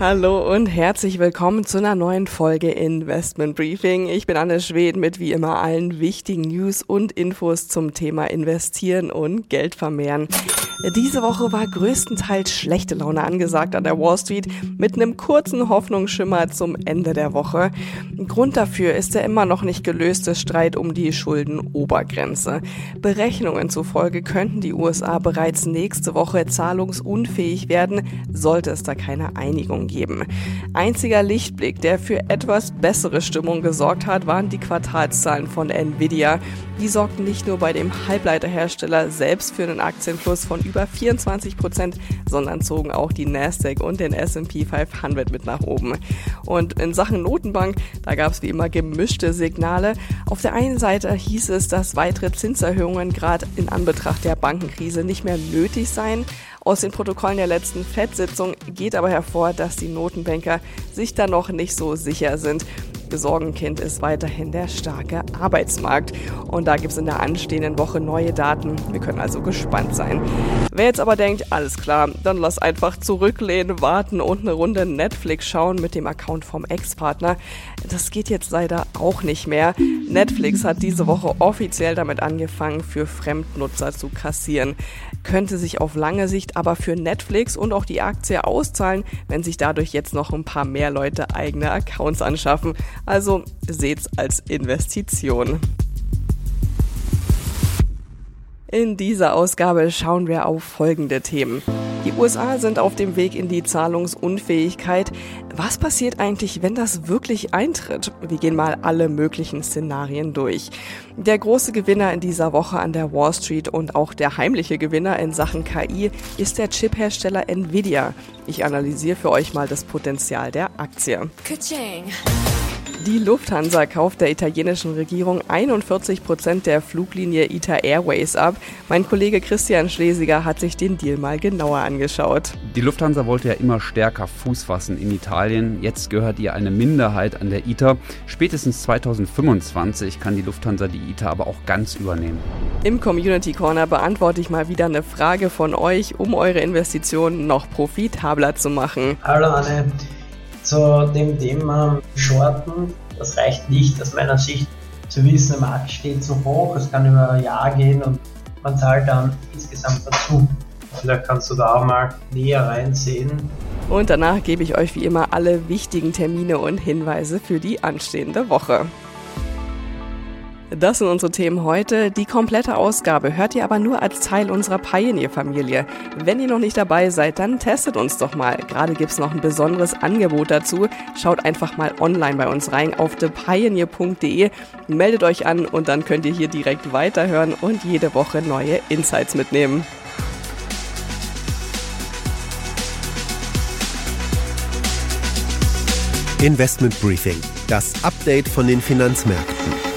Hallo und herzlich willkommen zu einer neuen Folge Investment Briefing. Ich bin Anne Schwed mit wie immer allen wichtigen News und Infos zum Thema Investieren und Geld vermehren. Diese Woche war größtenteils schlechte Laune angesagt an der Wall Street mit einem kurzen Hoffnungsschimmer zum Ende der Woche. Grund dafür ist der immer noch nicht gelöste Streit um die Schuldenobergrenze. Berechnungen zufolge könnten die USA bereits nächste Woche zahlungsunfähig werden, sollte es da keine Einigung geben. Einziger Lichtblick, der für etwas bessere Stimmung gesorgt hat, waren die Quartalszahlen von Nvidia. Die sorgten nicht nur bei dem Halbleiterhersteller selbst für einen Aktienfluss von über 24 Prozent, sondern zogen auch die Nasdaq und den S&P 500 mit nach oben. Und in Sachen Notenbank, da gab es wie immer gemischte Signale. Auf der einen Seite hieß es, dass weitere Zinserhöhungen gerade in Anbetracht der Bankenkrise nicht mehr nötig seien. Aus den Protokollen der letzten FED-Sitzung geht aber hervor, dass die Notenbanker sich da noch nicht so sicher sind. Sorgenkind ist weiterhin der starke Arbeitsmarkt. Und da gibt es in der anstehenden Woche neue Daten. Wir können also gespannt sein. Wer jetzt aber denkt, alles klar, dann lass einfach zurücklehnen, warten und eine Runde Netflix schauen mit dem Account vom Ex-Partner. Das geht jetzt leider auch nicht mehr. Netflix hat diese Woche offiziell damit angefangen, für Fremdnutzer zu kassieren. Könnte sich auf lange Sicht aber für Netflix und auch die Aktie auszahlen, wenn sich dadurch jetzt noch ein paar mehr Leute eigene Accounts anschaffen. Also seht's als Investition. In dieser Ausgabe schauen wir auf folgende Themen. Die USA sind auf dem Weg in die Zahlungsunfähigkeit. Was passiert eigentlich, wenn das wirklich eintritt? Wir gehen mal alle möglichen Szenarien durch. Der große Gewinner in dieser Woche an der Wall Street und auch der heimliche Gewinner in Sachen KI ist der Chiphersteller Nvidia. Ich analysiere für euch mal das Potenzial der Aktie. Kaching. Die Lufthansa kauft der italienischen Regierung 41 Prozent der Fluglinie ITA Airways ab. Mein Kollege Christian Schlesiger hat sich den Deal mal genauer angeschaut. Die Lufthansa wollte ja immer stärker Fuß fassen in Italien. Jetzt gehört ihr eine Minderheit an der ITA. Spätestens 2025 kann die Lufthansa die ITA aber auch ganz übernehmen. Im Community Corner beantworte ich mal wieder eine Frage von euch, um eure Investitionen noch profitabler zu machen. Hallo Anne zu dem Thema Shorten. Das reicht nicht aus meiner Sicht zu wissen, der Markt steht zu hoch, es kann über ein Jahr gehen und man zahlt dann insgesamt dazu. Vielleicht kannst du da auch mal näher reinsehen. Und danach gebe ich euch wie immer alle wichtigen Termine und Hinweise für die anstehende Woche. Das sind unsere Themen heute. Die komplette Ausgabe hört ihr aber nur als Teil unserer Pioneer-Familie. Wenn ihr noch nicht dabei seid, dann testet uns doch mal. Gerade gibt's noch ein besonderes Angebot dazu. Schaut einfach mal online bei uns rein auf thepioneer.de, meldet euch an und dann könnt ihr hier direkt weiterhören und jede Woche neue Insights mitnehmen. Investment Briefing, das Update von den Finanzmärkten.